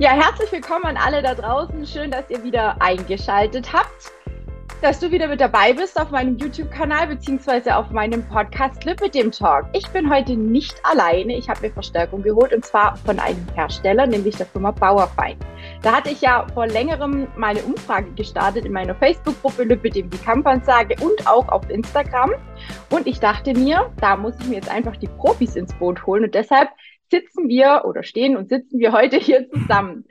Ja, herzlich willkommen an alle da draußen. Schön, dass ihr wieder eingeschaltet habt, dass du wieder mit dabei bist auf meinem YouTube-Kanal beziehungsweise auf meinem Podcast Clip dem Talk. Ich bin heute nicht alleine. Ich habe mir Verstärkung geholt und zwar von einem Hersteller, nämlich der Firma Bauerfein. Da hatte ich ja vor längerem mal eine Umfrage gestartet in meiner Facebook-Gruppe Lüppe dem die Kampansage und auch auf Instagram. Und ich dachte mir, da muss ich mir jetzt einfach die Profis ins Boot holen und deshalb sitzen wir oder stehen und sitzen wir heute hier zusammen.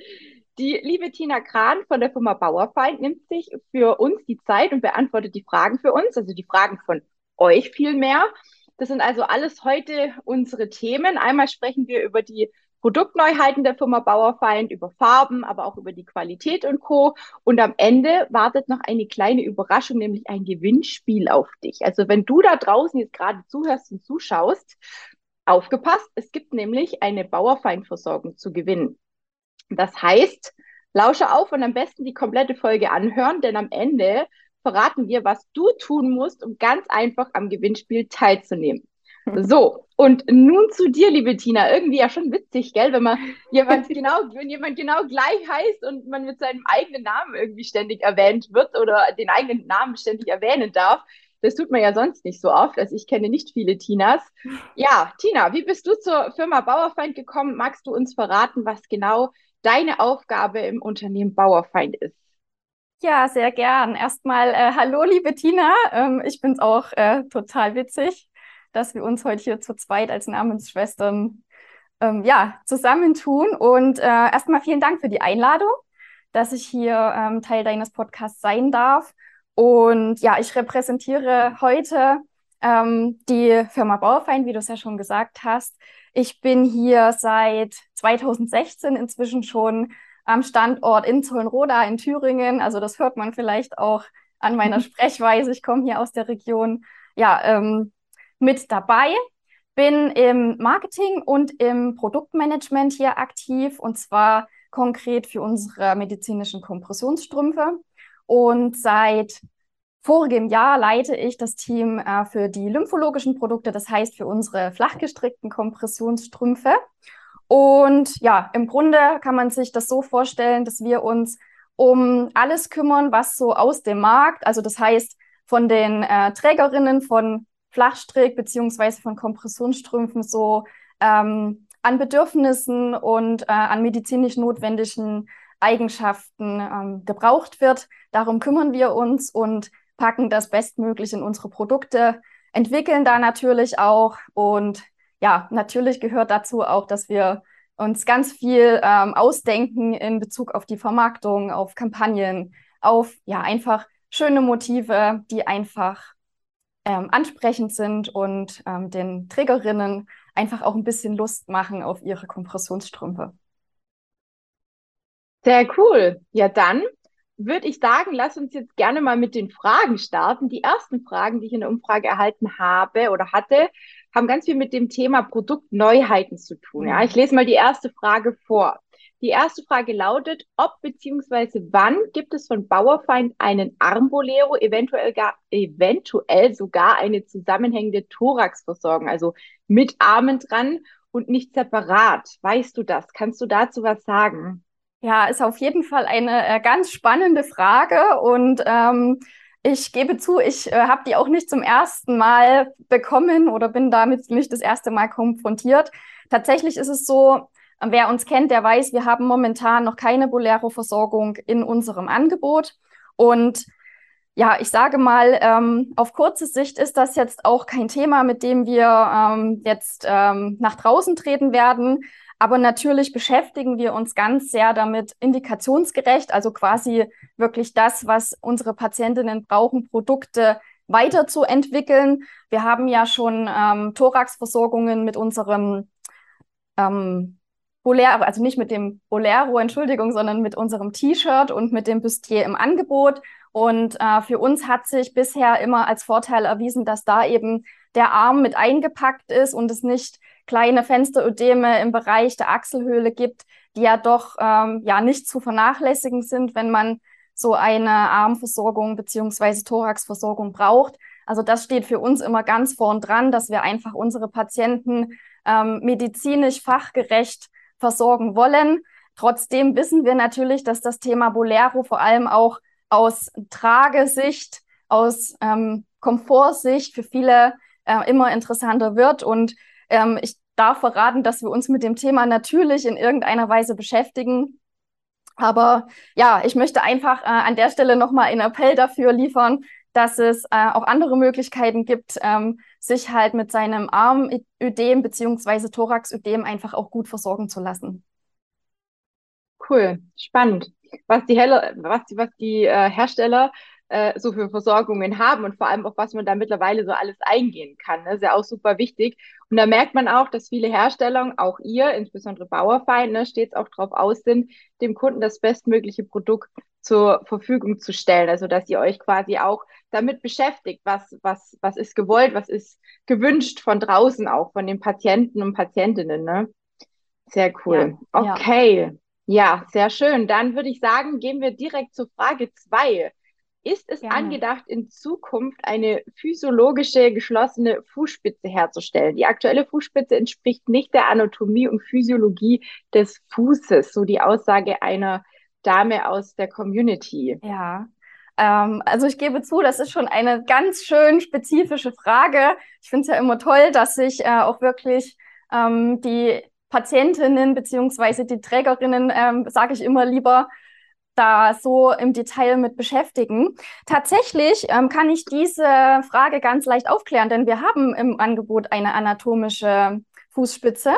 Die liebe Tina Kran von der Firma Bauerfeind nimmt sich für uns die Zeit und beantwortet die Fragen für uns, also die Fragen von euch vielmehr. Das sind also alles heute unsere Themen. Einmal sprechen wir über die Produktneuheiten der Firma Bauerfeind, über Farben, aber auch über die Qualität und Co. Und am Ende wartet noch eine kleine Überraschung, nämlich ein Gewinnspiel auf dich. Also wenn du da draußen jetzt gerade zuhörst und zuschaust, Aufgepasst, es gibt nämlich eine Bauerfeinversorgung zu gewinnen. Das heißt, lausche auf und am besten die komplette Folge anhören, denn am Ende verraten wir, was du tun musst, um ganz einfach am Gewinnspiel teilzunehmen. So, und nun zu dir, liebe Tina. Irgendwie ja schon witzig, gell, wenn man jemand genau, wenn jemand genau gleich heißt und man mit seinem eigenen Namen irgendwie ständig erwähnt wird oder den eigenen Namen ständig erwähnen darf. Das tut man ja sonst nicht so oft. Also ich kenne nicht viele Tinas. Ja, Tina, wie bist du zur Firma Bauerfeind gekommen? Magst du uns verraten, was genau deine Aufgabe im Unternehmen Bauerfeind ist? Ja, sehr gern. Erstmal äh, hallo, liebe Tina. Ähm, ich finde es auch äh, total witzig, dass wir uns heute hier zu zweit als Namensschwestern ähm, ja, zusammentun. Und äh, erstmal vielen Dank für die Einladung, dass ich hier ähm, Teil deines Podcasts sein darf. Und ja, ich repräsentiere heute ähm, die Firma Bauerfeind, wie du es ja schon gesagt hast. Ich bin hier seit 2016 inzwischen schon am Standort in Zollenroda in Thüringen. Also das hört man vielleicht auch an meiner Sprechweise. Ich komme hier aus der Region. Ja, ähm, mit dabei. Bin im Marketing und im Produktmanagement hier aktiv und zwar konkret für unsere medizinischen Kompressionsstrümpfe. Und seit vorigem Jahr leite ich das Team äh, für die lymphologischen Produkte, das heißt für unsere flachgestrickten Kompressionsstrümpfe. Und ja, im Grunde kann man sich das so vorstellen, dass wir uns um alles kümmern, was so aus dem Markt, also das heißt von den äh, Trägerinnen von Flachstrick beziehungsweise von Kompressionsstrümpfen so ähm, an Bedürfnissen und äh, an medizinisch notwendigen Eigenschaften ähm, gebraucht wird. Darum kümmern wir uns und packen das bestmöglich in unsere Produkte, entwickeln da natürlich auch. Und ja, natürlich gehört dazu auch, dass wir uns ganz viel ähm, ausdenken in Bezug auf die Vermarktung, auf Kampagnen, auf ja einfach schöne Motive, die einfach ähm, ansprechend sind und ähm, den Trägerinnen einfach auch ein bisschen Lust machen auf ihre Kompressionsstrümpfe. Sehr cool. Ja, dann würde ich sagen, lass uns jetzt gerne mal mit den Fragen starten. Die ersten Fragen, die ich in der Umfrage erhalten habe oder hatte, haben ganz viel mit dem Thema Produktneuheiten zu tun. Ja, ich lese mal die erste Frage vor. Die erste Frage lautet, ob beziehungsweise wann gibt es von Bauerfeind einen Armbolero, eventuell, gar, eventuell sogar eine zusammenhängende Thoraxversorgung, also mit Armen dran und nicht separat. Weißt du das? Kannst du dazu was sagen? Ja, ist auf jeden Fall eine äh, ganz spannende Frage und ähm, ich gebe zu, ich äh, habe die auch nicht zum ersten Mal bekommen oder bin damit nicht das erste Mal konfrontiert. Tatsächlich ist es so, wer uns kennt, der weiß, wir haben momentan noch keine Bolero-Versorgung in unserem Angebot und ja, ich sage mal, ähm, auf kurze Sicht ist das jetzt auch kein Thema, mit dem wir ähm, jetzt ähm, nach draußen treten werden. Aber natürlich beschäftigen wir uns ganz sehr damit, indikationsgerecht, also quasi wirklich das, was unsere Patientinnen brauchen, Produkte weiterzuentwickeln. Wir haben ja schon ähm, Thoraxversorgungen mit unserem ähm, Bolero, also nicht mit dem Bolero, Entschuldigung, sondern mit unserem T-Shirt und mit dem Bustier im Angebot. Und äh, für uns hat sich bisher immer als Vorteil erwiesen, dass da eben der Arm mit eingepackt ist und es nicht kleine Fensterödeme im Bereich der Achselhöhle gibt, die ja doch ähm, ja nicht zu vernachlässigen sind, wenn man so eine Armversorgung beziehungsweise Thoraxversorgung braucht. Also das steht für uns immer ganz vorn dran, dass wir einfach unsere Patienten ähm, medizinisch fachgerecht versorgen wollen. Trotzdem wissen wir natürlich, dass das Thema Bolero vor allem auch aus Tragesicht, aus ähm, Komfortsicht für viele äh, immer interessanter wird. Und ähm, ich darf verraten, dass wir uns mit dem Thema natürlich in irgendeiner Weise beschäftigen. Aber ja, ich möchte einfach äh, an der Stelle nochmal einen Appell dafür liefern, dass es äh, auch andere Möglichkeiten gibt, ähm, sich halt mit seinem Armödem beziehungsweise Thoraxödem einfach auch gut versorgen zu lassen. Cool, spannend. Was die, Helle, was was die äh, Hersteller äh, so für Versorgungen haben und vor allem auch, was man da mittlerweile so alles eingehen kann. Ne? Ist ja auch super wichtig. Und da merkt man auch, dass viele Hersteller, auch ihr, insbesondere Bauerfeind, ne, stets auch darauf aus sind, dem Kunden das bestmögliche Produkt zur Verfügung zu stellen. Also dass ihr euch quasi auch damit beschäftigt, was, was, was ist gewollt, was ist gewünscht von draußen auch, von den Patienten und Patientinnen. Ne? Sehr cool. Ja, okay. Ja. ja, sehr schön. Dann würde ich sagen, gehen wir direkt zur Frage zwei. Ist es Gerne. angedacht, in Zukunft eine physiologische geschlossene Fußspitze herzustellen? Die aktuelle Fußspitze entspricht nicht der Anatomie und Physiologie des Fußes, so die Aussage einer Dame aus der Community. Ja, ähm, also ich gebe zu, das ist schon eine ganz schön spezifische Frage. Ich finde es ja immer toll, dass sich äh, auch wirklich ähm, die Patientinnen beziehungsweise die Trägerinnen, ähm, sage ich immer lieber, da so im Detail mit beschäftigen. Tatsächlich ähm, kann ich diese Frage ganz leicht aufklären, denn wir haben im Angebot eine anatomische Fußspitze.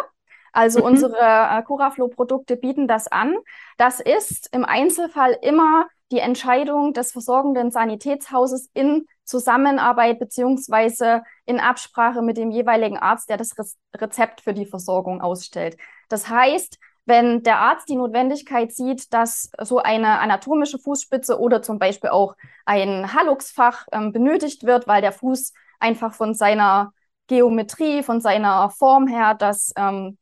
Also mhm. unsere äh, Curaflow-Produkte bieten das an. Das ist im Einzelfall immer die Entscheidung des versorgenden Sanitätshauses in Zusammenarbeit beziehungsweise in Absprache mit dem jeweiligen Arzt, der das Rezept für die Versorgung ausstellt. Das heißt, wenn der Arzt die Notwendigkeit sieht, dass so eine anatomische Fußspitze oder zum Beispiel auch ein Halluxfach ähm, benötigt wird, weil der Fuß einfach von seiner Geometrie, von seiner Form her das ähm,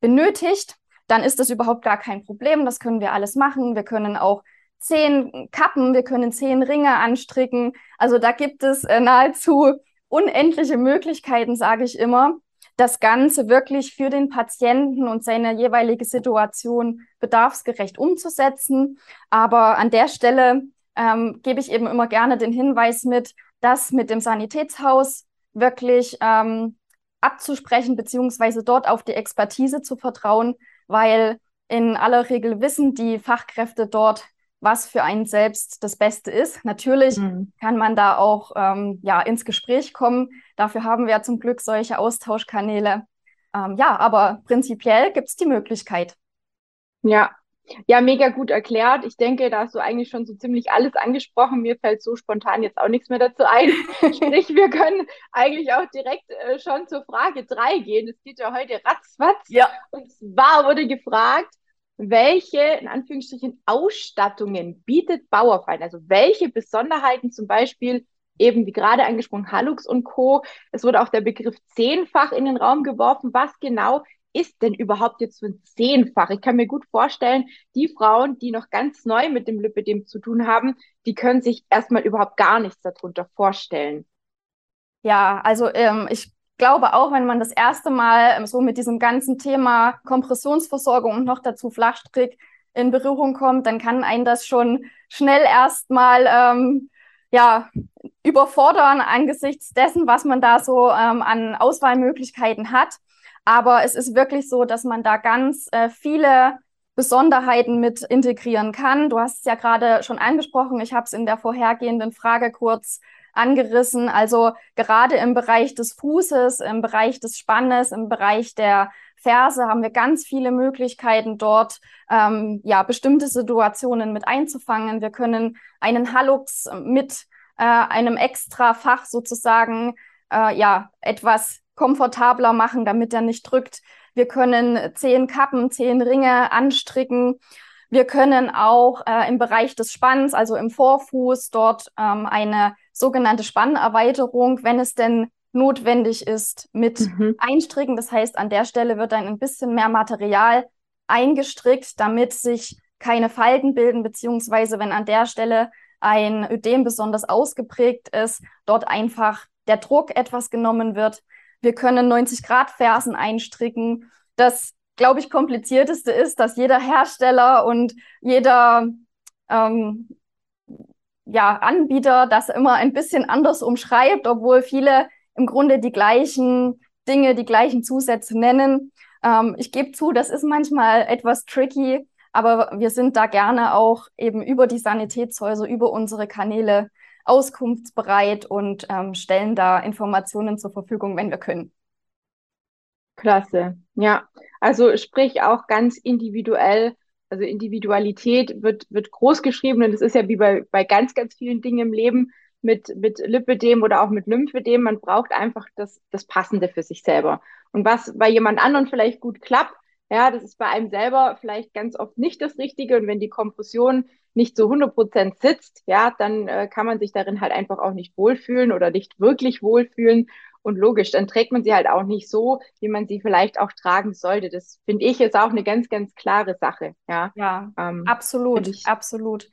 benötigt, dann ist das überhaupt gar kein Problem. Das können wir alles machen. Wir können auch zehn Kappen, wir können zehn Ringe anstricken. Also da gibt es äh, nahezu unendliche Möglichkeiten, sage ich immer das Ganze wirklich für den Patienten und seine jeweilige Situation bedarfsgerecht umzusetzen. Aber an der Stelle ähm, gebe ich eben immer gerne den Hinweis mit, das mit dem Sanitätshaus wirklich ähm, abzusprechen, beziehungsweise dort auf die Expertise zu vertrauen, weil in aller Regel wissen die Fachkräfte dort, was für einen selbst das Beste ist. Natürlich mhm. kann man da auch ähm, ja, ins Gespräch kommen. Dafür haben wir ja zum Glück solche Austauschkanäle. Ähm, ja, aber prinzipiell gibt es die Möglichkeit. Ja. Ja, mega gut erklärt. Ich denke, da hast du eigentlich schon so ziemlich alles angesprochen. Mir fällt so spontan jetzt auch nichts mehr dazu ein. Sprich, wir können eigentlich auch direkt äh, schon zur Frage drei gehen. Es geht ja heute ratzfatz. Ja. Und zwar wurde gefragt, welche, in Anführungsstrichen, Ausstattungen bietet Bauerfeind? Also welche Besonderheiten zum Beispiel eben wie gerade angesprochen, Halux und Co. Es wurde auch der Begriff Zehnfach in den Raum geworfen. Was genau ist denn überhaupt jetzt für ein Zehnfach? Ich kann mir gut vorstellen, die Frauen, die noch ganz neu mit dem Lipidem zu tun haben, die können sich erstmal überhaupt gar nichts darunter vorstellen. Ja, also ähm, ich glaube auch, wenn man das erste Mal ähm, so mit diesem ganzen Thema Kompressionsversorgung und noch dazu Flachstrick in Berührung kommt, dann kann einen das schon schnell erstmal ähm, ja, überfordern angesichts dessen, was man da so ähm, an Auswahlmöglichkeiten hat. Aber es ist wirklich so, dass man da ganz äh, viele Besonderheiten mit integrieren kann. Du hast es ja gerade schon angesprochen. Ich habe es in der vorhergehenden Frage kurz angerissen. Also gerade im Bereich des Fußes, im Bereich des Spannes, im Bereich der Ferse haben wir ganz viele Möglichkeiten dort, ähm, ja, bestimmte Situationen mit einzufangen. Wir können einen Hallux mit äh, einem extra Fach sozusagen, äh, ja, etwas komfortabler machen, damit er nicht drückt. Wir können zehn Kappen, zehn Ringe anstricken. Wir können auch äh, im Bereich des Spanns, also im Vorfuß, dort ähm, eine sogenannte Spannerweiterung, wenn es denn notwendig ist, mit mhm. einstricken. Das heißt, an der Stelle wird dann ein bisschen mehr Material eingestrickt, damit sich keine Falten bilden, beziehungsweise wenn an der Stelle ein Ödem besonders ausgeprägt ist, dort einfach der Druck etwas genommen wird. Wir können 90 Grad Fersen einstricken. Das glaube ich, komplizierteste ist, dass jeder Hersteller und jeder ähm, ja, Anbieter das immer ein bisschen anders umschreibt, obwohl viele im Grunde die gleichen Dinge, die gleichen Zusätze nennen. Ähm, ich gebe zu, das ist manchmal etwas tricky, aber wir sind da gerne auch eben über die Sanitätshäuser, über unsere Kanäle auskunftsbereit und ähm, stellen da Informationen zur Verfügung, wenn wir können. Klasse, ja. Also sprich auch ganz individuell, also Individualität wird, wird groß geschrieben und das ist ja wie bei, bei ganz, ganz vielen Dingen im Leben mit, mit Lipödem oder auch mit Lymphödem. Man braucht einfach das, das Passende für sich selber. Und was bei jemand anderen vielleicht gut klappt, ja, das ist bei einem selber vielleicht ganz oft nicht das Richtige. Und wenn die Kompression nicht zu 100 Prozent sitzt, ja, dann äh, kann man sich darin halt einfach auch nicht wohlfühlen oder nicht wirklich wohlfühlen. Und logisch, dann trägt man sie halt auch nicht so, wie man sie vielleicht auch tragen sollte. Das finde ich jetzt auch eine ganz, ganz klare Sache. Ja, ja ähm, absolut, ich, absolut.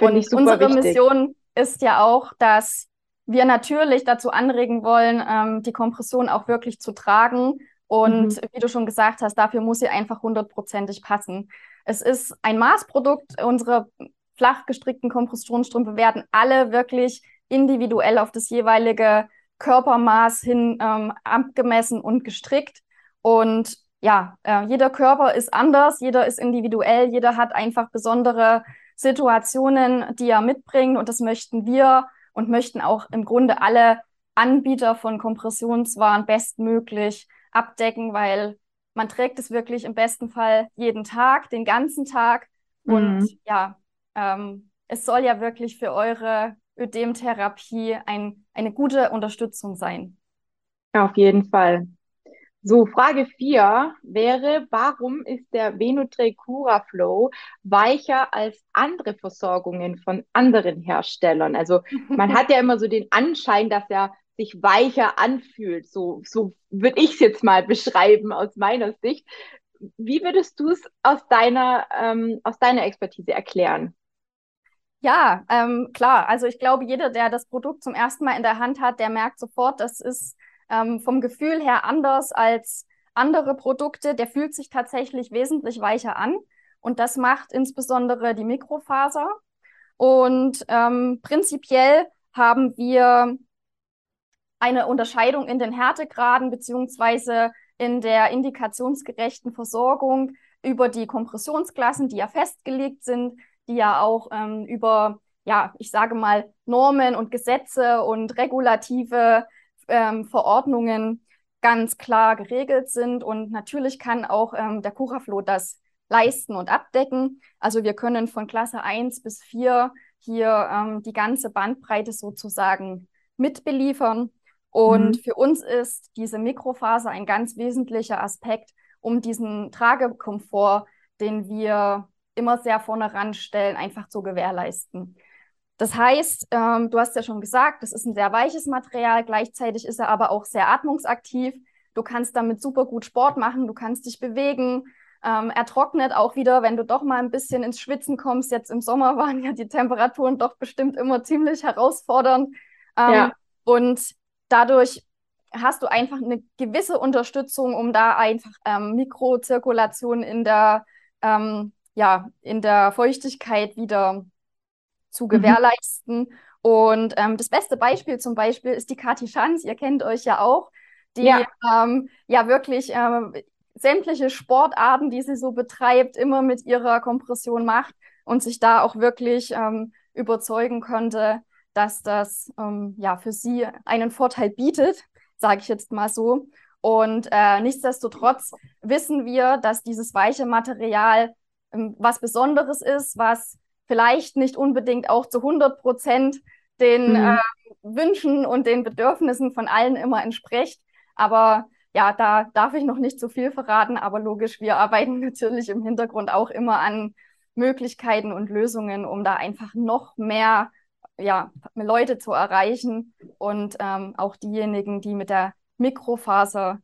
Und unsere wichtig. Mission ist ja auch, dass wir natürlich dazu anregen wollen, ähm, die Kompression auch wirklich zu tragen. Und mhm. wie du schon gesagt hast, dafür muss sie einfach hundertprozentig passen. Es ist ein Maßprodukt. Unsere flach gestrickten Kompressionsstrümpfe werden alle wirklich individuell auf das jeweilige Körpermaß hin ähm, abgemessen und gestrickt. Und ja, äh, jeder Körper ist anders, jeder ist individuell, jeder hat einfach besondere Situationen, die er mitbringt. Und das möchten wir und möchten auch im Grunde alle Anbieter von Kompressionswaren bestmöglich abdecken, weil man trägt es wirklich im besten Fall jeden Tag, den ganzen Tag. Und mhm. ja, ähm, es soll ja wirklich für eure Ödemtherapie ein, eine gute Unterstützung sein. Auf jeden Fall. So, Frage 4 wäre, warum ist der Venutray Cura Flow weicher als andere Versorgungen von anderen Herstellern? Also man hat ja immer so den Anschein, dass er sich weicher anfühlt. So, so würde ich es jetzt mal beschreiben aus meiner Sicht. Wie würdest du es aus deiner, ähm, aus deiner Expertise erklären? Ja, ähm, klar. Also ich glaube, jeder, der das Produkt zum ersten Mal in der Hand hat, der merkt sofort, das ist ähm, vom Gefühl her anders als andere Produkte. Der fühlt sich tatsächlich wesentlich weicher an. Und das macht insbesondere die Mikrofaser. Und ähm, prinzipiell haben wir eine Unterscheidung in den Härtegraden beziehungsweise in der indikationsgerechten Versorgung über die Kompressionsklassen, die ja festgelegt sind, die ja auch ähm, über, ja, ich sage mal, Normen und Gesetze und regulative ähm, Verordnungen ganz klar geregelt sind. Und natürlich kann auch ähm, der Curaflow das leisten und abdecken. Also wir können von Klasse 1 bis 4 hier ähm, die ganze Bandbreite sozusagen mitbeliefern. Und mhm. für uns ist diese Mikrofaser ein ganz wesentlicher Aspekt, um diesen Tragekomfort, den wir immer sehr vorne ranstellen, einfach zu gewährleisten. Das heißt, ähm, du hast ja schon gesagt, das ist ein sehr weiches Material, gleichzeitig ist er aber auch sehr atmungsaktiv. Du kannst damit super gut Sport machen, du kannst dich bewegen. Ähm, er trocknet auch wieder, wenn du doch mal ein bisschen ins Schwitzen kommst. Jetzt im Sommer waren ja die Temperaturen doch bestimmt immer ziemlich herausfordernd. Ähm, ja. Und dadurch hast du einfach eine gewisse Unterstützung, um da einfach ähm, Mikrozirkulation in der, ähm, ja, in der Feuchtigkeit wieder zu mhm. gewährleisten. Mhm. Und ähm, das beste Beispiel zum Beispiel ist die Kati Schanz. Ihr kennt euch ja auch, die ja, ähm, ja wirklich ähm, sämtliche Sportarten, die sie so betreibt, immer mit ihrer Kompression macht und sich da auch wirklich ähm, überzeugen konnte, dass das ähm, ja für sie einen Vorteil bietet, sage ich jetzt mal so. Und äh, nichtsdestotrotz wissen wir, dass dieses weiche Material was Besonderes ist, was vielleicht nicht unbedingt auch zu 100 Prozent den mhm. äh, Wünschen und den Bedürfnissen von allen immer entspricht. Aber ja, da darf ich noch nicht so viel verraten, aber logisch, wir arbeiten natürlich im Hintergrund auch immer an Möglichkeiten und Lösungen, um da einfach noch mehr ja, Leute zu erreichen und ähm, auch diejenigen, die mit der Mikrofaser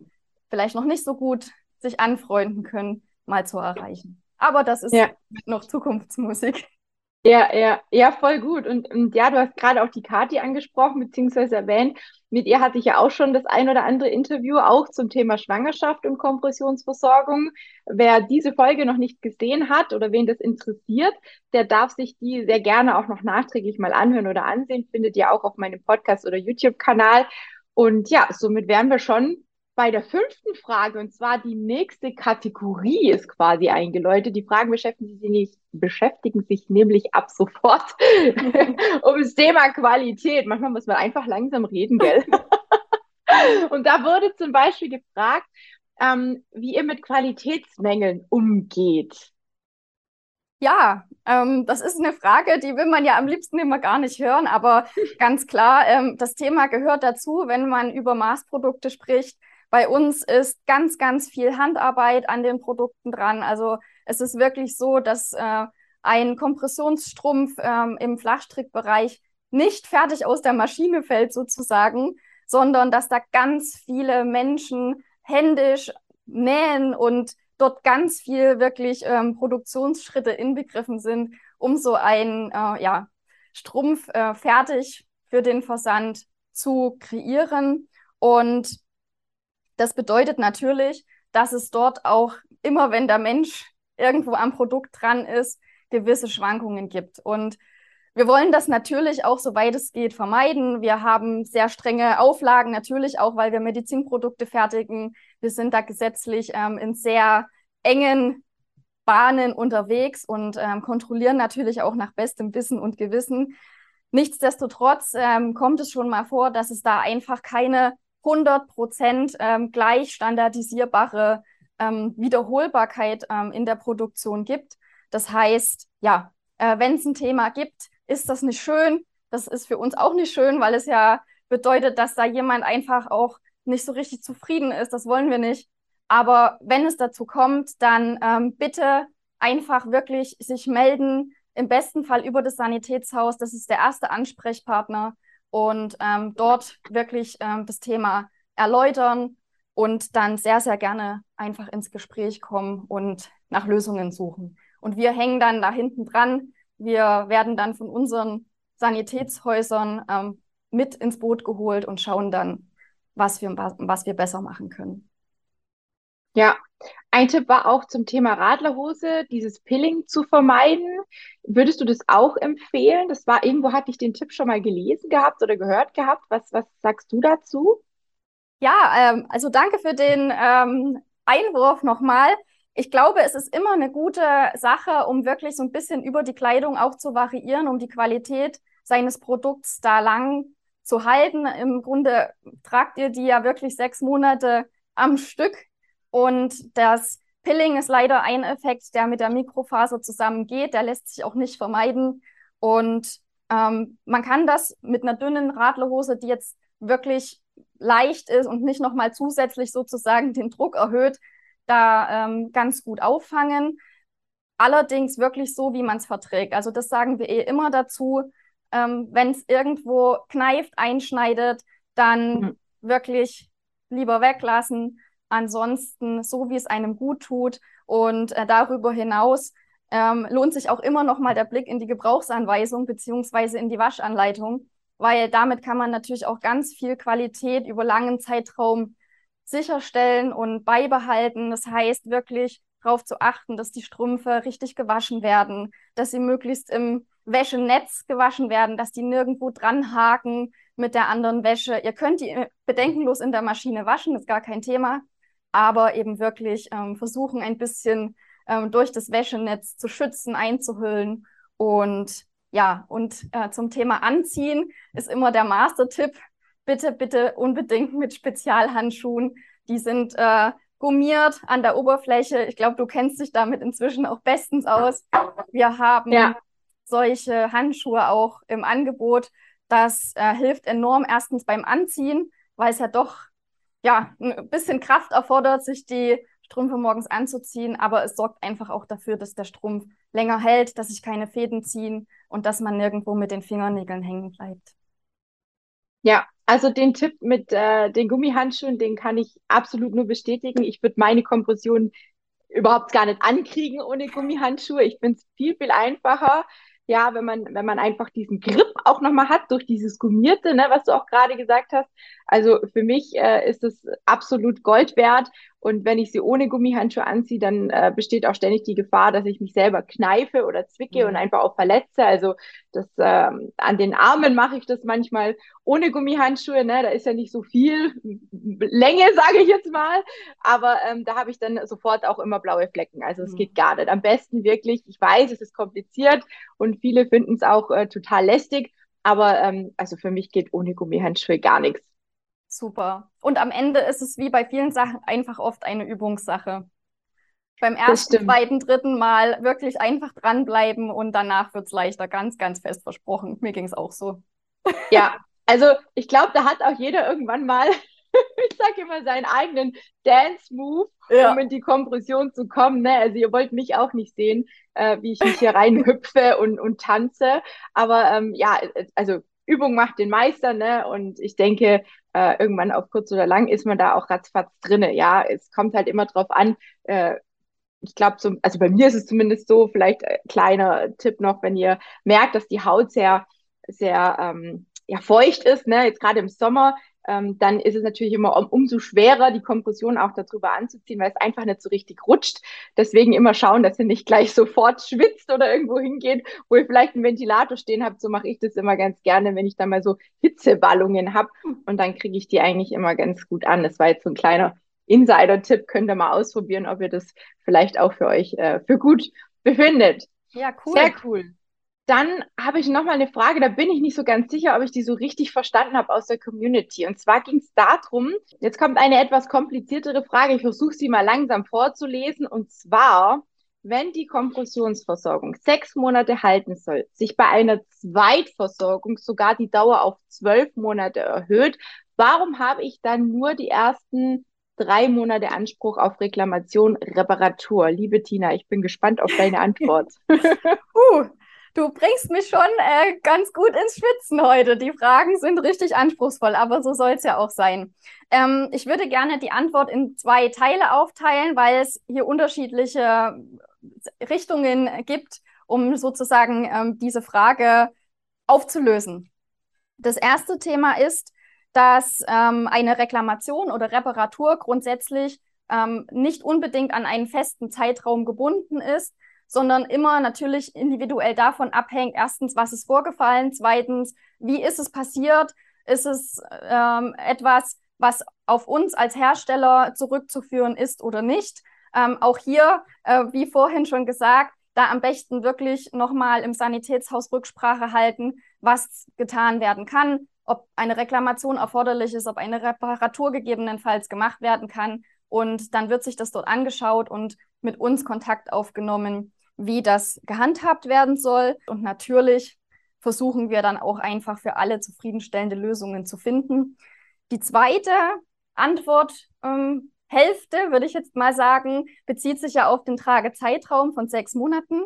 vielleicht noch nicht so gut sich anfreunden können, mal zu erreichen. Aber das ist ja. noch Zukunftsmusik. Ja, ja, ja, voll gut. Und, und ja, du hast gerade auch die Kati angesprochen, beziehungsweise erwähnt. Mit ihr hatte ich ja auch schon das ein oder andere Interview, auch zum Thema Schwangerschaft und Kompressionsversorgung. Wer diese Folge noch nicht gesehen hat oder wen das interessiert, der darf sich die sehr gerne auch noch nachträglich mal anhören oder ansehen. Findet ihr auch auf meinem Podcast oder YouTube-Kanal. Und ja, somit wären wir schon bei der fünften Frage, und zwar die nächste Kategorie ist quasi eingeläutet. Die Fragen beschäftigen sich, nicht, beschäftigen sich nämlich ab sofort um das Thema Qualität. Manchmal muss man einfach langsam reden, gell? und da wurde zum Beispiel gefragt, ähm, wie ihr mit Qualitätsmängeln umgeht. Ja, ähm, das ist eine Frage, die will man ja am liebsten immer gar nicht hören, aber ganz klar, ähm, das Thema gehört dazu, wenn man über Maßprodukte spricht. Bei uns ist ganz, ganz viel Handarbeit an den Produkten dran. Also es ist wirklich so, dass äh, ein Kompressionsstrumpf ähm, im Flachstrickbereich nicht fertig aus der Maschine fällt sozusagen, sondern dass da ganz viele Menschen händisch nähen und dort ganz viel wirklich ähm, Produktionsschritte inbegriffen sind, um so einen äh, ja, Strumpf äh, fertig für den Versand zu kreieren. Und das bedeutet natürlich, dass es dort auch immer, wenn der Mensch irgendwo am Produkt dran ist, gewisse Schwankungen gibt. Und wir wollen das natürlich auch, soweit es geht, vermeiden. Wir haben sehr strenge Auflagen, natürlich auch, weil wir Medizinprodukte fertigen. Wir sind da gesetzlich ähm, in sehr engen Bahnen unterwegs und ähm, kontrollieren natürlich auch nach bestem Wissen und Gewissen. Nichtsdestotrotz ähm, kommt es schon mal vor, dass es da einfach keine 100 Prozent ähm, gleich standardisierbare ähm, Wiederholbarkeit ähm, in der Produktion gibt. Das heißt, ja, äh, wenn es ein Thema gibt, ist das nicht schön. Das ist für uns auch nicht schön, weil es ja bedeutet, dass da jemand einfach auch nicht so richtig zufrieden ist. Das wollen wir nicht. Aber wenn es dazu kommt, dann ähm, bitte einfach wirklich sich melden. Im besten Fall über das Sanitätshaus. Das ist der erste Ansprechpartner und ähm, dort wirklich ähm, das Thema erläutern und dann sehr, sehr gerne einfach ins Gespräch kommen und nach Lösungen suchen. Und wir hängen dann da hinten dran. Wir werden dann von unseren Sanitätshäusern ähm, mit ins Boot geholt und schauen dann, was wir, was wir besser machen können. Ja, ein Tipp war auch zum Thema Radlerhose, dieses Pilling zu vermeiden. Würdest du das auch empfehlen? Das war irgendwo, hatte ich den Tipp schon mal gelesen gehabt oder gehört gehabt. Was, was sagst du dazu? Ja, ähm, also danke für den ähm, Einwurf nochmal. Ich glaube, es ist immer eine gute Sache, um wirklich so ein bisschen über die Kleidung auch zu variieren, um die Qualität seines Produkts da lang zu halten. Im Grunde tragt ihr die ja wirklich sechs Monate am Stück und das Pilling ist leider ein Effekt, der mit der Mikrofaser zusammengeht. Der lässt sich auch nicht vermeiden. Und ähm, man kann das mit einer dünnen Radlerhose, die jetzt wirklich leicht ist und nicht nochmal zusätzlich sozusagen den Druck erhöht, da ähm, ganz gut auffangen. Allerdings wirklich so, wie man es verträgt. Also das sagen wir eh immer dazu. Ähm, Wenn es irgendwo kneift, einschneidet, dann mhm. wirklich lieber weglassen ansonsten so, wie es einem gut tut. Und äh, darüber hinaus ähm, lohnt sich auch immer noch mal der Blick in die Gebrauchsanweisung beziehungsweise in die Waschanleitung, weil damit kann man natürlich auch ganz viel Qualität über langen Zeitraum sicherstellen und beibehalten. Das heißt wirklich darauf zu achten, dass die Strümpfe richtig gewaschen werden, dass sie möglichst im Wäschenetz gewaschen werden, dass die nirgendwo dran haken mit der anderen Wäsche. Ihr könnt die äh, bedenkenlos in der Maschine waschen, ist gar kein Thema aber eben wirklich ähm, versuchen, ein bisschen ähm, durch das Wäschenetz zu schützen, einzuhüllen. Und ja, und äh, zum Thema Anziehen ist immer der Master-Tipp. Bitte, bitte unbedingt mit Spezialhandschuhen. Die sind äh, gummiert an der Oberfläche. Ich glaube, du kennst dich damit inzwischen auch bestens aus. Wir haben ja. solche Handschuhe auch im Angebot. Das äh, hilft enorm erstens beim Anziehen, weil es ja doch ja, ein bisschen Kraft erfordert, sich die Strümpfe morgens anzuziehen, aber es sorgt einfach auch dafür, dass der Strumpf länger hält, dass sich keine Fäden ziehen und dass man nirgendwo mit den Fingernägeln hängen bleibt. Ja, also den Tipp mit äh, den Gummihandschuhen, den kann ich absolut nur bestätigen. Ich würde meine Kompression überhaupt gar nicht ankriegen ohne Gummihandschuhe. Ich finde es viel, viel einfacher. Ja, wenn man, wenn man einfach diesen Grip auch nochmal hat durch dieses Gummierte, ne, was du auch gerade gesagt hast. Also für mich äh, ist es absolut Gold wert. Und wenn ich sie ohne Gummihandschuhe anziehe, dann äh, besteht auch ständig die Gefahr, dass ich mich selber kneife oder zwicke mhm. und einfach auch verletze. Also das ähm, an den Armen mache ich das manchmal ohne Gummihandschuhe. Ne? Da ist ja nicht so viel Länge, sage ich jetzt mal. Aber ähm, da habe ich dann sofort auch immer blaue Flecken. Also es mhm. geht gar nicht. Am besten wirklich, ich weiß, es ist kompliziert und viele finden es auch äh, total lästig. Aber ähm, also für mich geht ohne Gummihandschuhe gar nichts. Super. Und am Ende ist es wie bei vielen Sachen einfach oft eine Übungssache. Beim ersten, zweiten, dritten Mal wirklich einfach dranbleiben und danach wird es leichter. Ganz, ganz fest versprochen. Mir ging es auch so. Ja, also ich glaube, da hat auch jeder irgendwann mal, ich sage immer, seinen eigenen Dance-Move, ja. um in die Kompression zu kommen. Ne? Also ihr wollt mich auch nicht sehen, äh, wie ich mich hier reinhüpfe und, und tanze. Aber ähm, ja, also Übung macht den Meister, ne? Und ich denke, äh, irgendwann auf kurz oder lang ist man da auch ratzfatz drinne. Ja, es kommt halt immer drauf an. Äh, ich glaube, so, also bei mir ist es zumindest so, vielleicht äh, kleiner Tipp noch, wenn ihr merkt, dass die Haut sehr, sehr ähm, ja, feucht ist, ne? jetzt gerade im Sommer, ähm, dann ist es natürlich immer um, umso schwerer, die Kompression auch darüber anzuziehen, weil es einfach nicht so richtig rutscht. Deswegen immer schauen, dass ihr nicht gleich sofort schwitzt oder irgendwo hingeht, wo ihr vielleicht einen Ventilator stehen habt. So mache ich das immer ganz gerne, wenn ich dann mal so Hitzeballungen habe. Und dann kriege ich die eigentlich immer ganz gut an. Das war jetzt so ein kleiner Insider-Tipp. Könnt ihr mal ausprobieren, ob ihr das vielleicht auch für euch äh, für gut befindet. Ja, cool. Sehr cool. Dann habe ich noch mal eine Frage, da bin ich nicht so ganz sicher, ob ich die so richtig verstanden habe aus der Community. Und zwar ging es darum, jetzt kommt eine etwas kompliziertere Frage, ich versuche sie mal langsam vorzulesen. Und zwar, wenn die Kompressionsversorgung sechs Monate halten soll, sich bei einer Zweitversorgung sogar die Dauer auf zwölf Monate erhöht, warum habe ich dann nur die ersten drei Monate Anspruch auf Reklamation, Reparatur? Liebe Tina, ich bin gespannt auf deine Antwort. uh, Du bringst mich schon äh, ganz gut ins Schwitzen heute. Die Fragen sind richtig anspruchsvoll, aber so soll es ja auch sein. Ähm, ich würde gerne die Antwort in zwei Teile aufteilen, weil es hier unterschiedliche Richtungen gibt, um sozusagen ähm, diese Frage aufzulösen. Das erste Thema ist, dass ähm, eine Reklamation oder Reparatur grundsätzlich ähm, nicht unbedingt an einen festen Zeitraum gebunden ist, sondern immer natürlich individuell davon abhängt, erstens, was ist vorgefallen, zweitens, wie ist es passiert, ist es ähm, etwas, was auf uns als Hersteller zurückzuführen ist oder nicht. Ähm, auch hier, äh, wie vorhin schon gesagt, da am besten wirklich nochmal im Sanitätshaus Rücksprache halten, was getan werden kann, ob eine Reklamation erforderlich ist, ob eine Reparatur gegebenenfalls gemacht werden kann. Und dann wird sich das dort angeschaut und mit uns Kontakt aufgenommen, wie das gehandhabt werden soll. Und natürlich versuchen wir dann auch einfach für alle zufriedenstellende Lösungen zu finden. Die zweite Antwort, ähm, würde ich jetzt mal sagen, bezieht sich ja auf den Tragezeitraum von sechs Monaten.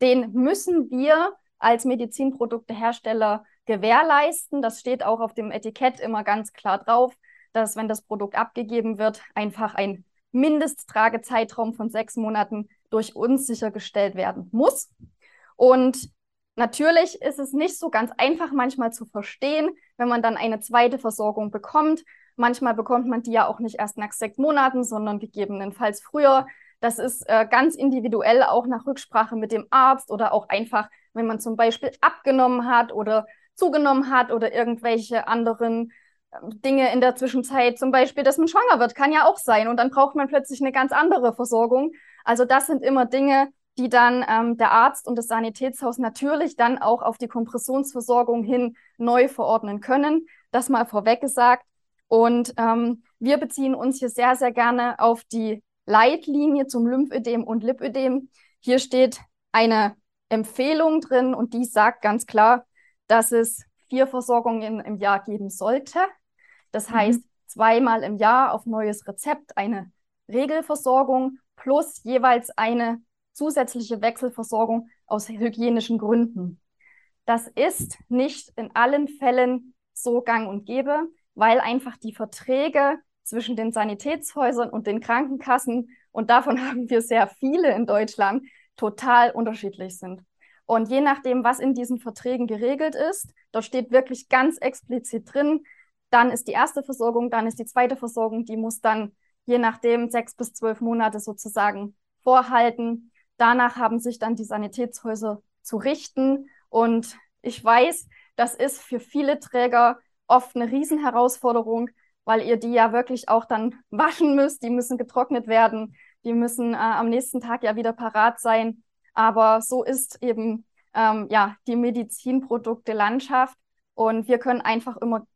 Den müssen wir als Medizinproduktehersteller gewährleisten. Das steht auch auf dem Etikett immer ganz klar drauf, dass wenn das Produkt abgegeben wird, einfach ein Mindesttragezeitraum von sechs Monaten durch uns sichergestellt werden muss. Und natürlich ist es nicht so ganz einfach manchmal zu verstehen, wenn man dann eine zweite Versorgung bekommt. Manchmal bekommt man die ja auch nicht erst nach sechs Monaten, sondern gegebenenfalls früher. Das ist äh, ganz individuell auch nach Rücksprache mit dem Arzt oder auch einfach, wenn man zum Beispiel abgenommen hat oder zugenommen hat oder irgendwelche anderen ähm, Dinge in der Zwischenzeit, zum Beispiel, dass man schwanger wird, kann ja auch sein. Und dann braucht man plötzlich eine ganz andere Versorgung. Also das sind immer Dinge, die dann ähm, der Arzt und das Sanitätshaus natürlich dann auch auf die Kompressionsversorgung hin neu verordnen können. Das mal vorweg gesagt. Und ähm, wir beziehen uns hier sehr, sehr gerne auf die Leitlinie zum Lymphödem und Lipödem. Hier steht eine Empfehlung drin und die sagt ganz klar, dass es vier Versorgungen im Jahr geben sollte. Das mhm. heißt, zweimal im Jahr auf neues Rezept eine Regelversorgung plus jeweils eine zusätzliche Wechselversorgung aus hygienischen Gründen. Das ist nicht in allen Fällen so gang und gäbe, weil einfach die Verträge zwischen den Sanitätshäusern und den Krankenkassen, und davon haben wir sehr viele in Deutschland, total unterschiedlich sind. Und je nachdem, was in diesen Verträgen geregelt ist, da steht wirklich ganz explizit drin, dann ist die erste Versorgung, dann ist die zweite Versorgung, die muss dann je nachdem sechs bis zwölf Monate sozusagen vorhalten. Danach haben sich dann die Sanitätshäuser zu richten. Und ich weiß, das ist für viele Träger oft eine Riesenherausforderung, weil ihr die ja wirklich auch dann waschen müsst. Die müssen getrocknet werden. Die müssen äh, am nächsten Tag ja wieder parat sein. Aber so ist eben ähm, ja die Medizinprodukte Landschaft. Und wir können einfach immer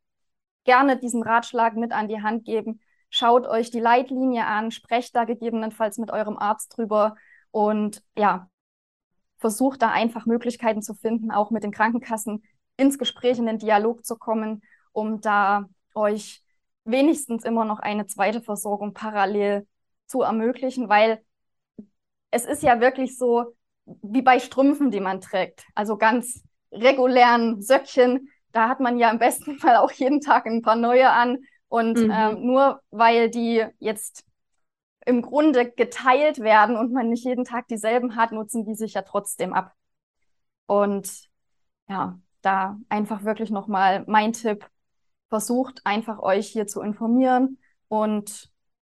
gerne diesen Ratschlag mit an die Hand geben. Schaut euch die Leitlinie an, sprecht da gegebenenfalls mit eurem Arzt drüber und ja, versucht da einfach Möglichkeiten zu finden, auch mit den Krankenkassen ins Gespräch, in den Dialog zu kommen, um da euch wenigstens immer noch eine zweite Versorgung parallel zu ermöglichen, weil es ist ja wirklich so wie bei Strümpfen, die man trägt, also ganz regulären Söckchen, da hat man ja im besten Fall auch jeden Tag ein paar neue an und mhm. ähm, nur weil die jetzt im Grunde geteilt werden und man nicht jeden Tag dieselben hat, nutzen die sich ja trotzdem ab. Und ja, da einfach wirklich nochmal mein Tipp, versucht einfach euch hier zu informieren und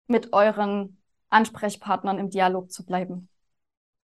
mit euren Ansprechpartnern im Dialog zu bleiben.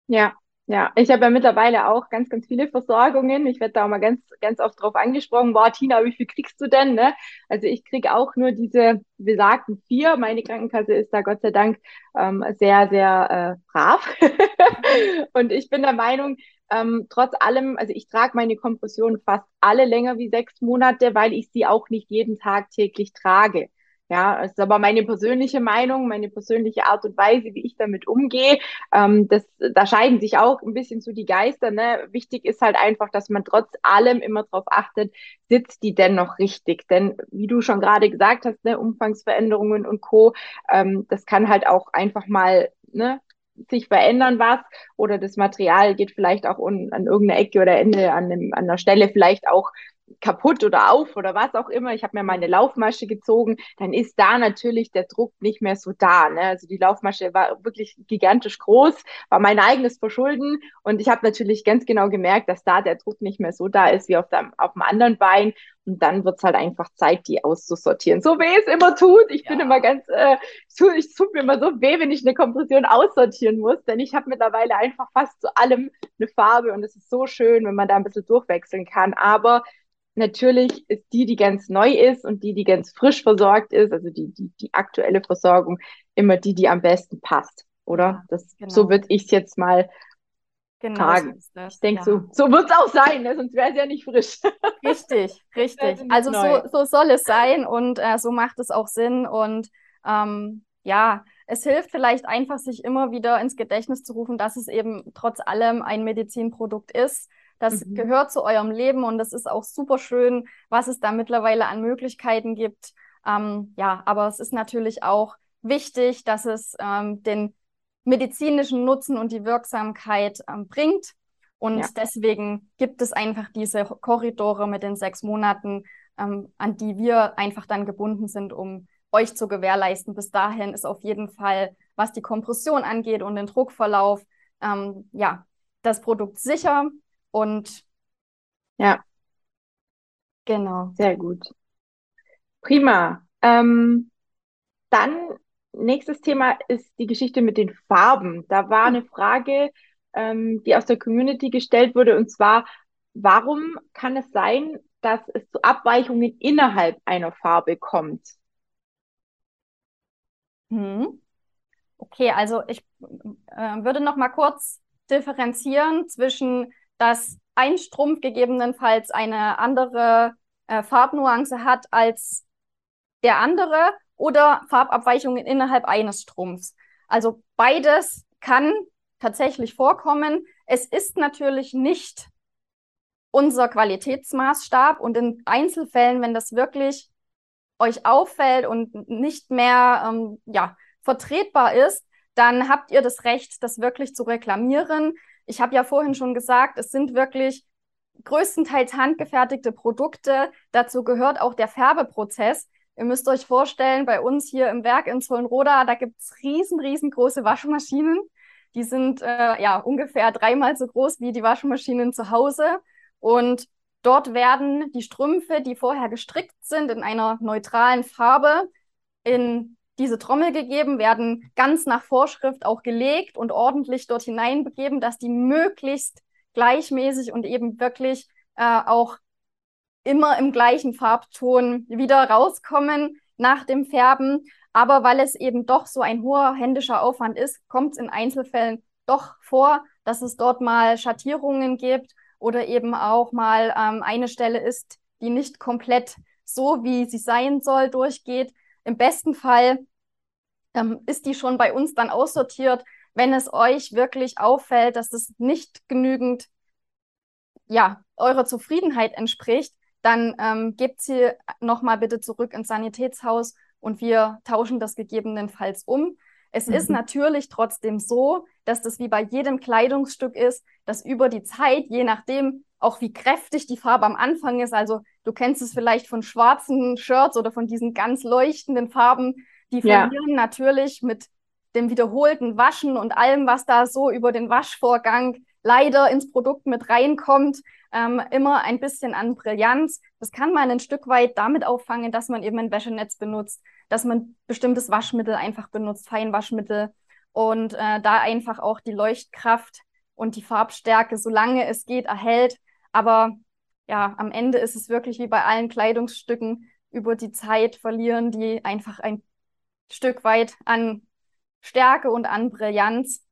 Ja, ja, ich habe ja mittlerweile auch ganz, ganz viele Versorgungen. Ich werde da auch mal ganz, ganz oft drauf angesprochen. Boah, Tina, wie viel kriegst du denn? Ne? Also ich kriege auch nur diese besagten vier. Meine Krankenkasse ist da Gott sei Dank ähm, sehr, sehr äh, brav. Und ich bin der Meinung, ähm, trotz allem, also ich trage meine Kompression fast alle länger wie sechs Monate, weil ich sie auch nicht jeden Tag täglich trage. Ja, es ist aber meine persönliche Meinung, meine persönliche Art und Weise, wie ich damit umgehe. Ähm, das, da scheiden sich auch ein bisschen so die Geister. Ne? Wichtig ist halt einfach, dass man trotz allem immer darauf achtet, sitzt die denn noch richtig? Denn wie du schon gerade gesagt hast, ne, Umfangsveränderungen und Co., ähm, das kann halt auch einfach mal ne, sich verändern was oder das Material geht vielleicht auch un, an irgendeiner Ecke oder Ende an, einem, an einer Stelle vielleicht auch kaputt oder auf oder was auch immer, ich habe mir meine Laufmasche gezogen, dann ist da natürlich der Druck nicht mehr so da. Ne? Also die Laufmasche war wirklich gigantisch groß, war mein eigenes Verschulden und ich habe natürlich ganz genau gemerkt, dass da der Druck nicht mehr so da ist wie auf dem, auf dem anderen Bein und dann wird es halt einfach Zeit, die auszusortieren. So weh es immer tut. Ich ja. bin immer ganz, äh, es tut mir immer so weh, wenn ich eine Kompression aussortieren muss, denn ich habe mittlerweile einfach fast zu allem eine Farbe und es ist so schön, wenn man da ein bisschen durchwechseln kann. Aber natürlich ist die, die ganz neu ist und die, die ganz frisch versorgt ist, also die, die, die aktuelle Versorgung, immer die, die am besten passt, oder? Das, genau. So würde ich es jetzt mal genau tagen. So ich denke, ja. so, so wird es auch sein, ne? sonst wäre es ja nicht frisch. Richtig, richtig. Also so, so soll es sein und äh, so macht es auch Sinn und ähm, ja, es hilft vielleicht einfach, sich immer wieder ins Gedächtnis zu rufen, dass es eben trotz allem ein Medizinprodukt ist das mhm. gehört zu eurem Leben und das ist auch super schön, was es da mittlerweile an Möglichkeiten gibt. Ähm, ja, aber es ist natürlich auch wichtig, dass es ähm, den medizinischen Nutzen und die Wirksamkeit ähm, bringt. Und ja. deswegen gibt es einfach diese Korridore mit den sechs Monaten, ähm, an die wir einfach dann gebunden sind, um euch zu gewährleisten. Bis dahin ist auf jeden Fall, was die Kompression angeht und den Druckverlauf, ähm, ja, das Produkt sicher. Und ja, genau. Sehr gut. Prima. Ähm, dann nächstes Thema ist die Geschichte mit den Farben. Da war eine Frage, ähm, die aus der Community gestellt wurde, und zwar, warum kann es sein, dass es zu Abweichungen innerhalb einer Farbe kommt? Hm. Okay, also ich äh, würde noch mal kurz differenzieren zwischen dass ein Strumpf gegebenenfalls eine andere äh, Farbnuance hat als der andere oder Farbabweichungen innerhalb eines Strumpfs. Also beides kann tatsächlich vorkommen. Es ist natürlich nicht unser Qualitätsmaßstab und in Einzelfällen, wenn das wirklich euch auffällt und nicht mehr ähm, ja, vertretbar ist, dann habt ihr das Recht, das wirklich zu reklamieren. Ich habe ja vorhin schon gesagt, es sind wirklich größtenteils handgefertigte Produkte. Dazu gehört auch der Färbeprozess. Ihr müsst euch vorstellen, bei uns hier im Werk in Zollenroda, da gibt es riesen, riesengroße Waschmaschinen. Die sind äh, ja ungefähr dreimal so groß wie die Waschmaschinen zu Hause. Und dort werden die Strümpfe, die vorher gestrickt sind, in einer neutralen Farbe in diese Trommel gegeben, werden ganz nach Vorschrift auch gelegt und ordentlich dort hineinbegeben, dass die möglichst gleichmäßig und eben wirklich äh, auch immer im gleichen Farbton wieder rauskommen nach dem Färben. Aber weil es eben doch so ein hoher händischer Aufwand ist, kommt es in Einzelfällen doch vor, dass es dort mal Schattierungen gibt oder eben auch mal ähm, eine Stelle ist, die nicht komplett so, wie sie sein soll, durchgeht. Im besten Fall ähm, ist die schon bei uns dann aussortiert. Wenn es euch wirklich auffällt, dass das nicht genügend ja, eurer Zufriedenheit entspricht, dann ähm, gebt sie nochmal bitte zurück ins Sanitätshaus und wir tauschen das gegebenenfalls um. Es mhm. ist natürlich trotzdem so, dass das wie bei jedem Kleidungsstück ist, dass über die Zeit, je nachdem, auch wie kräftig die Farbe am Anfang ist, also du kennst es vielleicht von schwarzen Shirts oder von diesen ganz leuchtenden Farben, die verlieren ja. natürlich mit dem wiederholten Waschen und allem, was da so über den Waschvorgang leider ins Produkt mit reinkommt, ähm, immer ein bisschen an Brillanz. Das kann man ein Stück weit damit auffangen, dass man eben ein Wäschenetz benutzt, dass man bestimmtes Waschmittel einfach benutzt, Feinwaschmittel und äh, da einfach auch die Leuchtkraft und die Farbstärke, solange es geht, erhält. Aber ja, am Ende ist es wirklich wie bei allen Kleidungsstücken über die Zeit verlieren die einfach ein Stück weit an Stärke und an Brillanz.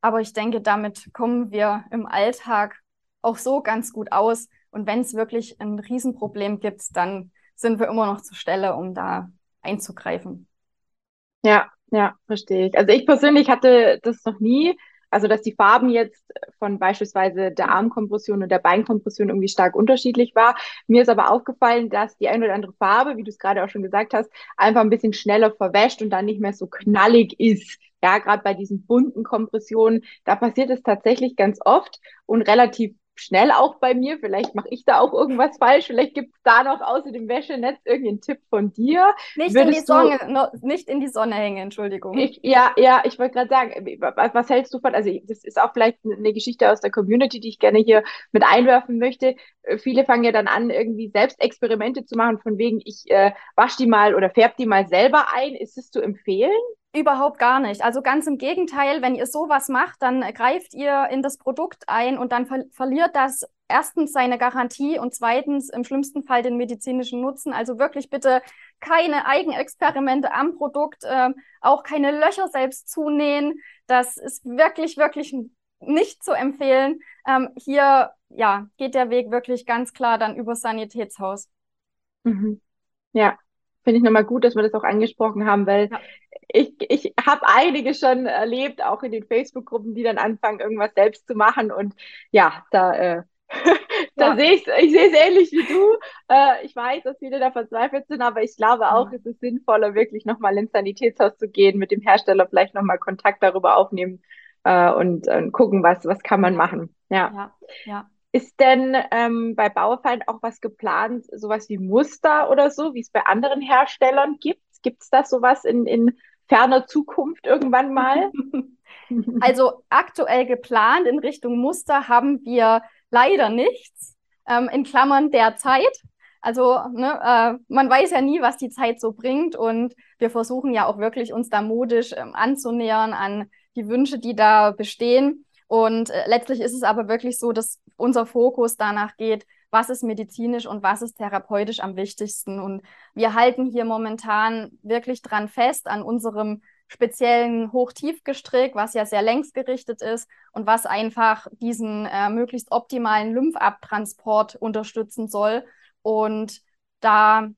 Aber ich denke, damit kommen wir im Alltag auch so ganz gut aus. Und wenn es wirklich ein Riesenproblem gibt, dann sind wir immer noch zur Stelle, um da einzugreifen. Ja, ja, verstehe ich. Also ich persönlich hatte das noch nie. Also, dass die Farben jetzt von beispielsweise der Armkompression und der Beinkompression irgendwie stark unterschiedlich war. Mir ist aber aufgefallen, dass die eine oder andere Farbe, wie du es gerade auch schon gesagt hast, einfach ein bisschen schneller verwäscht und dann nicht mehr so knallig ist. Ja, gerade bei diesen bunten Kompressionen, da passiert es tatsächlich ganz oft und relativ schnell auch bei mir. Vielleicht mache ich da auch irgendwas falsch. Vielleicht gibt es da noch außer dem Wäschenetz irgendeinen Tipp von dir. Nicht in die Sonne, no, nicht in die Sonne hängen, Entschuldigung. Ich, ja, ja, ich wollte gerade sagen, was, was, hältst du von, also das ist auch vielleicht eine Geschichte aus der Community, die ich gerne hier mit einwerfen möchte. Äh, viele fangen ja dann an, irgendwie selbst Experimente zu machen, von wegen, ich äh, wasche die mal oder färbe die mal selber ein. Ist es zu empfehlen? Überhaupt gar nicht. Also ganz im Gegenteil, wenn ihr sowas macht, dann greift ihr in das Produkt ein und dann ver verliert das erstens seine Garantie und zweitens im schlimmsten Fall den medizinischen Nutzen. Also wirklich bitte keine Eigenexperimente am Produkt, äh, auch keine Löcher selbst zunähen. Das ist wirklich, wirklich nicht zu empfehlen. Ähm, hier ja, geht der Weg wirklich ganz klar dann über Sanitätshaus. Mhm. Ja, finde ich nochmal gut, dass wir das auch angesprochen haben, weil ja. Ich, ich habe einige schon erlebt, auch in den Facebook-Gruppen, die dann anfangen, irgendwas selbst zu machen. Und ja, da, äh, da ja. sehe ich ich sehe es ähnlich wie du. Äh, ich weiß, dass viele da verzweifelt sind, aber ich glaube auch, ja. es ist sinnvoller, wirklich nochmal ins Sanitätshaus zu gehen, mit dem Hersteller vielleicht nochmal Kontakt darüber aufnehmen äh, und, und gucken, was, was kann man machen. Ja. ja. ja. Ist denn ähm, bei Bauerfeind auch was geplant, sowas wie Muster oder so, wie es bei anderen Herstellern gibt? Gibt es das sowas in, in ferner Zukunft irgendwann mal? Also aktuell geplant in Richtung Muster haben wir leider nichts. Ähm, in Klammern derzeit. Also ne, äh, man weiß ja nie, was die Zeit so bringt und wir versuchen ja auch wirklich uns da modisch ähm, anzunähern an die Wünsche, die da bestehen. Und äh, letztlich ist es aber wirklich so, dass unser Fokus danach geht, was ist medizinisch und was ist therapeutisch am wichtigsten. Und wir halten hier momentan wirklich dran fest an unserem speziellen Hochtiefgestrick, was ja sehr längsgerichtet ist und was einfach diesen äh, möglichst optimalen Lymphabtransport unterstützen soll. Und da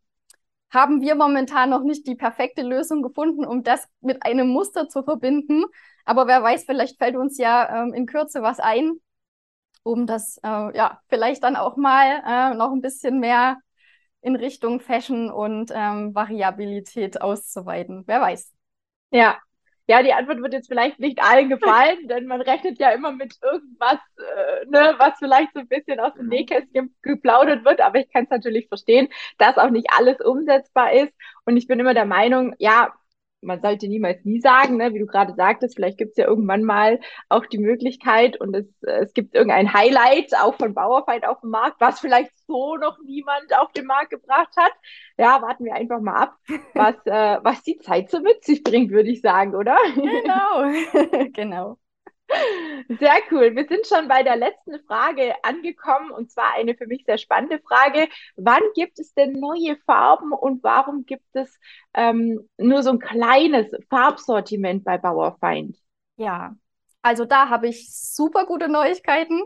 haben wir momentan noch nicht die perfekte Lösung gefunden, um das mit einem Muster zu verbinden. Aber wer weiß, vielleicht fällt uns ja ähm, in Kürze was ein, um das äh, ja vielleicht dann auch mal äh, noch ein bisschen mehr in Richtung Fashion und ähm, Variabilität auszuweiten. Wer weiß. Ja, ja, die Antwort wird jetzt vielleicht nicht allen gefallen, denn man rechnet ja immer mit irgendwas, äh, ne, was vielleicht so ein bisschen aus dem Nähkästchen geplaudert wird, aber ich kann es natürlich verstehen, dass auch nicht alles umsetzbar ist. Und ich bin immer der Meinung, ja, man sollte niemals nie sagen, ne? wie du gerade sagtest, vielleicht gibt es ja irgendwann mal auch die Möglichkeit und es, es gibt irgendein Highlight auch von Bauerfeind auf dem Markt, was vielleicht so noch niemand auf den Markt gebracht hat. Ja, warten wir einfach mal ab, was, äh, was die Zeit so mit sich bringt, würde ich sagen, oder? Genau, genau. Sehr cool. Wir sind schon bei der letzten Frage angekommen und zwar eine für mich sehr spannende Frage. Wann gibt es denn neue Farben und warum gibt es ähm, nur so ein kleines Farbsortiment bei Bauerfeind? Ja, also da habe ich super gute Neuigkeiten.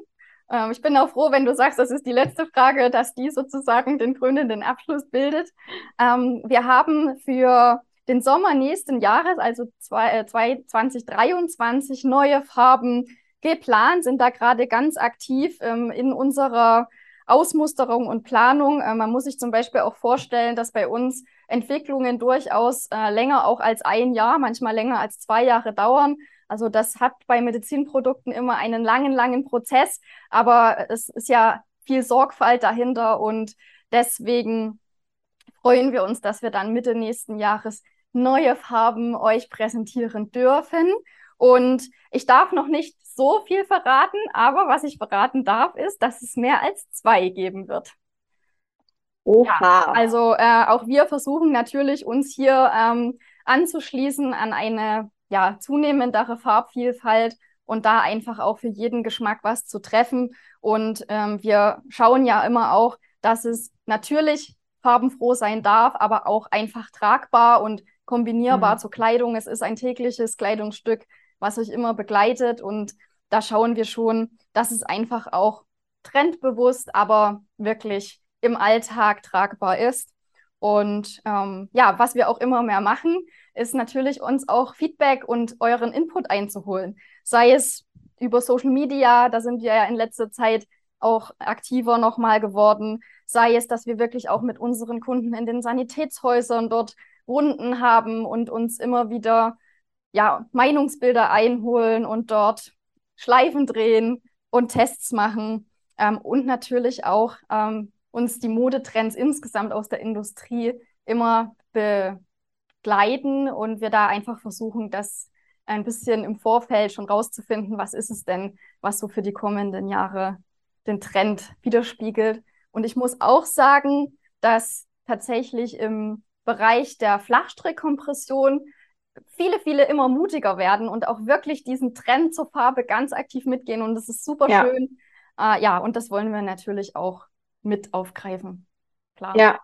Ähm, ich bin auch froh, wenn du sagst, das ist die letzte Frage, dass die sozusagen den krönenden Abschluss bildet. Ähm, wir haben für den Sommer nächsten Jahres, also zwei, äh, 2023, neue Farben geplant, sind da gerade ganz aktiv ähm, in unserer Ausmusterung und Planung. Äh, man muss sich zum Beispiel auch vorstellen, dass bei uns Entwicklungen durchaus äh, länger auch als ein Jahr, manchmal länger als zwei Jahre dauern. Also das hat bei Medizinprodukten immer einen langen, langen Prozess, aber es ist ja viel Sorgfalt dahinter und deswegen freuen wir uns, dass wir dann Mitte nächsten Jahres neue Farben euch präsentieren dürfen. Und ich darf noch nicht so viel verraten, aber was ich verraten darf, ist, dass es mehr als zwei geben wird. Oha. Ja, also äh, auch wir versuchen natürlich, uns hier ähm, anzuschließen an eine ja, zunehmendere Farbvielfalt und da einfach auch für jeden Geschmack was zu treffen. Und ähm, wir schauen ja immer auch, dass es natürlich farbenfroh sein darf, aber auch einfach tragbar und kombinierbar mhm. zur Kleidung. Es ist ein tägliches Kleidungsstück, was euch immer begleitet und da schauen wir schon, dass es einfach auch trendbewusst, aber wirklich im Alltag tragbar ist. Und ähm, ja, was wir auch immer mehr machen, ist natürlich uns auch Feedback und euren Input einzuholen. Sei es über Social Media, da sind wir ja in letzter Zeit auch aktiver nochmal geworden. Sei es, dass wir wirklich auch mit unseren Kunden in den Sanitätshäusern dort Runden haben und uns immer wieder ja, Meinungsbilder einholen und dort Schleifen drehen und Tests machen ähm, und natürlich auch ähm, uns die Modetrends insgesamt aus der Industrie immer begleiten und wir da einfach versuchen, das ein bisschen im Vorfeld schon rauszufinden, was ist es denn, was so für die kommenden Jahre den Trend widerspiegelt. Und ich muss auch sagen, dass tatsächlich im Bereich der Flachstrickkompression viele, viele immer mutiger werden und auch wirklich diesen Trend zur Farbe ganz aktiv mitgehen. Und das ist super ja. schön. Äh, ja, und das wollen wir natürlich auch mit aufgreifen. Klar. Ja,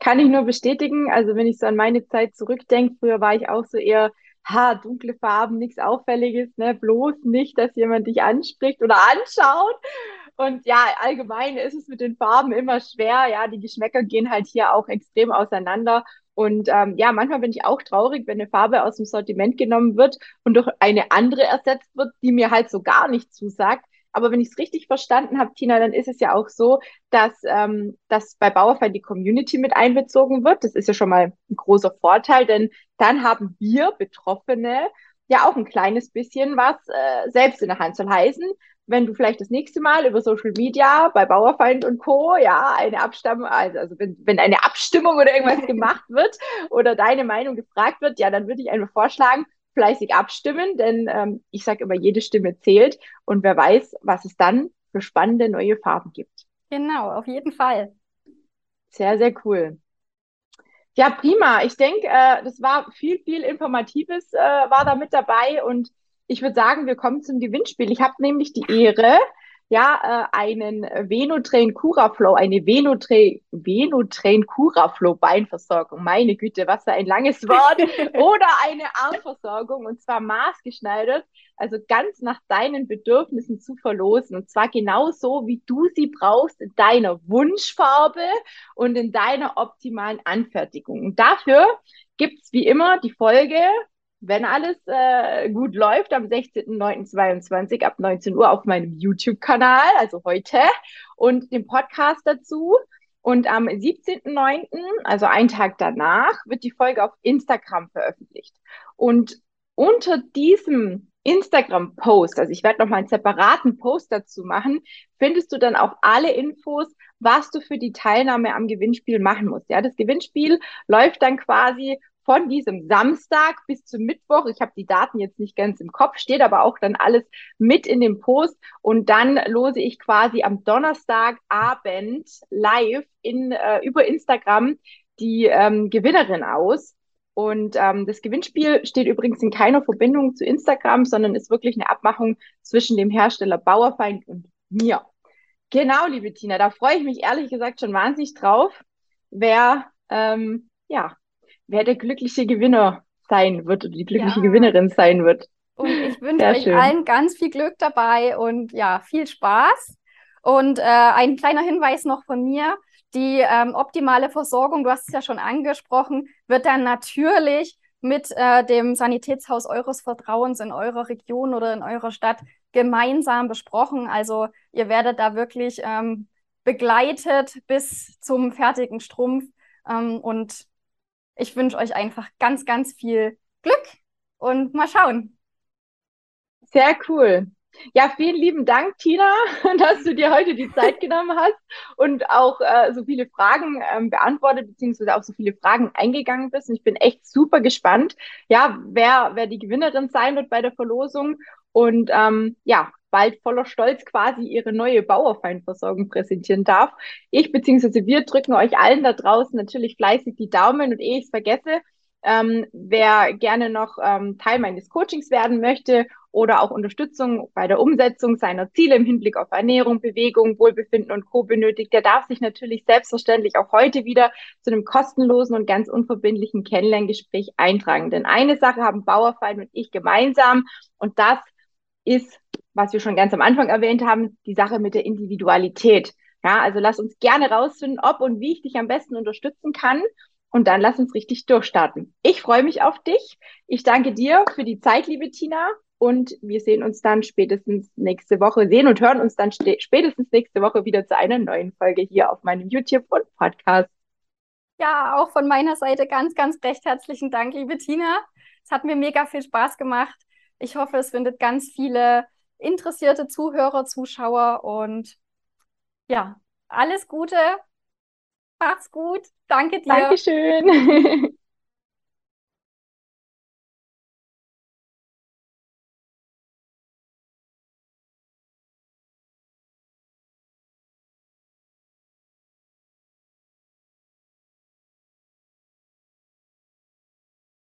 kann ich nur bestätigen. Also wenn ich so an meine Zeit zurückdenke, früher war ich auch so eher, ha, dunkle Farben, nichts Auffälliges, ne? Bloß nicht, dass jemand dich anspricht oder anschaut. Und ja, allgemein ist es mit den Farben immer schwer. Ja, die Geschmäcker gehen halt hier auch extrem auseinander. Und ähm, ja, manchmal bin ich auch traurig, wenn eine Farbe aus dem Sortiment genommen wird und durch eine andere ersetzt wird, die mir halt so gar nicht zusagt. Aber wenn ich es richtig verstanden habe, Tina, dann ist es ja auch so, dass, ähm, dass bei Bauerfeind die Community mit einbezogen wird. Das ist ja schon mal ein großer Vorteil, denn dann haben wir Betroffene ja auch ein kleines bisschen was äh, selbst in der Hand soll heißen wenn du vielleicht das nächste Mal über Social Media bei Bauerfeind und Co. ja eine Abstimmung, also, also wenn, wenn eine Abstimmung oder irgendwas gemacht wird oder deine Meinung gefragt wird, ja, dann würde ich einfach vorschlagen, fleißig abstimmen, denn ähm, ich sage immer, jede Stimme zählt und wer weiß, was es dann für spannende neue Farben gibt. Genau, auf jeden Fall. Sehr, sehr cool. Ja, prima. Ich denke, äh, das war viel, viel Informatives äh, war da mit dabei und ich würde sagen, wir kommen zum Gewinnspiel. Ich habe nämlich die Ehre, ja, äh, einen Venotrain Curaflow, eine Venotrain, Venotrain Curaflow Beinversorgung. Meine Güte, was für ein langes Wort. Oder eine Armversorgung und zwar maßgeschneidert, also ganz nach deinen Bedürfnissen zu verlosen. Und zwar genau so, wie du sie brauchst, in deiner Wunschfarbe und in deiner optimalen Anfertigung. Und dafür gibt's wie immer die Folge wenn alles äh, gut läuft, am 16.09.22 ab 19 Uhr auf meinem YouTube-Kanal, also heute, und den Podcast dazu. Und am 17.09., also einen Tag danach, wird die Folge auf Instagram veröffentlicht. Und unter diesem Instagram-Post, also ich werde nochmal einen separaten Post dazu machen, findest du dann auch alle Infos, was du für die Teilnahme am Gewinnspiel machen musst. Ja, das Gewinnspiel läuft dann quasi von diesem Samstag bis zum Mittwoch. Ich habe die Daten jetzt nicht ganz im Kopf, steht aber auch dann alles mit in dem Post. Und dann lose ich quasi am Donnerstagabend live in, äh, über Instagram die ähm, Gewinnerin aus. Und ähm, das Gewinnspiel steht übrigens in keiner Verbindung zu Instagram, sondern ist wirklich eine Abmachung zwischen dem Hersteller Bauerfeind und mir. Genau, liebe Tina, da freue ich mich ehrlich gesagt schon wahnsinnig drauf, wer ähm, ja wer der glückliche Gewinner sein wird oder die glückliche ja. Gewinnerin sein wird. Und ich wünsche euch allen ganz viel Glück dabei und ja, viel Spaß. Und äh, ein kleiner Hinweis noch von mir. Die ähm, optimale Versorgung, du hast es ja schon angesprochen, wird dann natürlich mit äh, dem Sanitätshaus eures Vertrauens in eurer Region oder in eurer Stadt gemeinsam besprochen. Also ihr werdet da wirklich ähm, begleitet bis zum fertigen Strumpf. Ähm, und ich wünsche euch einfach ganz, ganz viel Glück und mal schauen. Sehr cool. Ja, vielen lieben Dank, Tina, dass du dir heute die Zeit genommen hast und auch äh, so viele Fragen ähm, beantwortet, beziehungsweise auch so viele Fragen eingegangen bist. Und ich bin echt super gespannt, ja, wer, wer die Gewinnerin sein wird bei der Verlosung. Und ähm, ja, bald voller Stolz quasi ihre neue Bauerfeinversorgung präsentieren darf. Ich bzw. wir drücken euch allen da draußen natürlich fleißig die Daumen und ehe ich es vergesse, ähm, wer gerne noch ähm, Teil meines Coachings werden möchte oder auch Unterstützung bei der Umsetzung seiner Ziele im Hinblick auf Ernährung, Bewegung, Wohlbefinden und Co. benötigt, der darf sich natürlich selbstverständlich auch heute wieder zu einem kostenlosen und ganz unverbindlichen Kennenlerngespräch eintragen. Denn eine Sache haben Bauerfein und ich gemeinsam und das ist was wir schon ganz am Anfang erwähnt haben, die Sache mit der Individualität. Ja, also lass uns gerne rausfinden, ob und wie ich dich am besten unterstützen kann. Und dann lass uns richtig durchstarten. Ich freue mich auf dich. Ich danke dir für die Zeit, liebe Tina. Und wir sehen uns dann spätestens nächste Woche, sehen und hören uns dann spätestens nächste Woche wieder zu einer neuen Folge hier auf meinem YouTube und Podcast. Ja, auch von meiner Seite ganz, ganz recht herzlichen Dank, liebe Tina. Es hat mir mega viel Spaß gemacht. Ich hoffe, es findet ganz viele interessierte Zuhörer, Zuschauer und ja, alles Gute. Mach's gut. Danke dir. Dankeschön.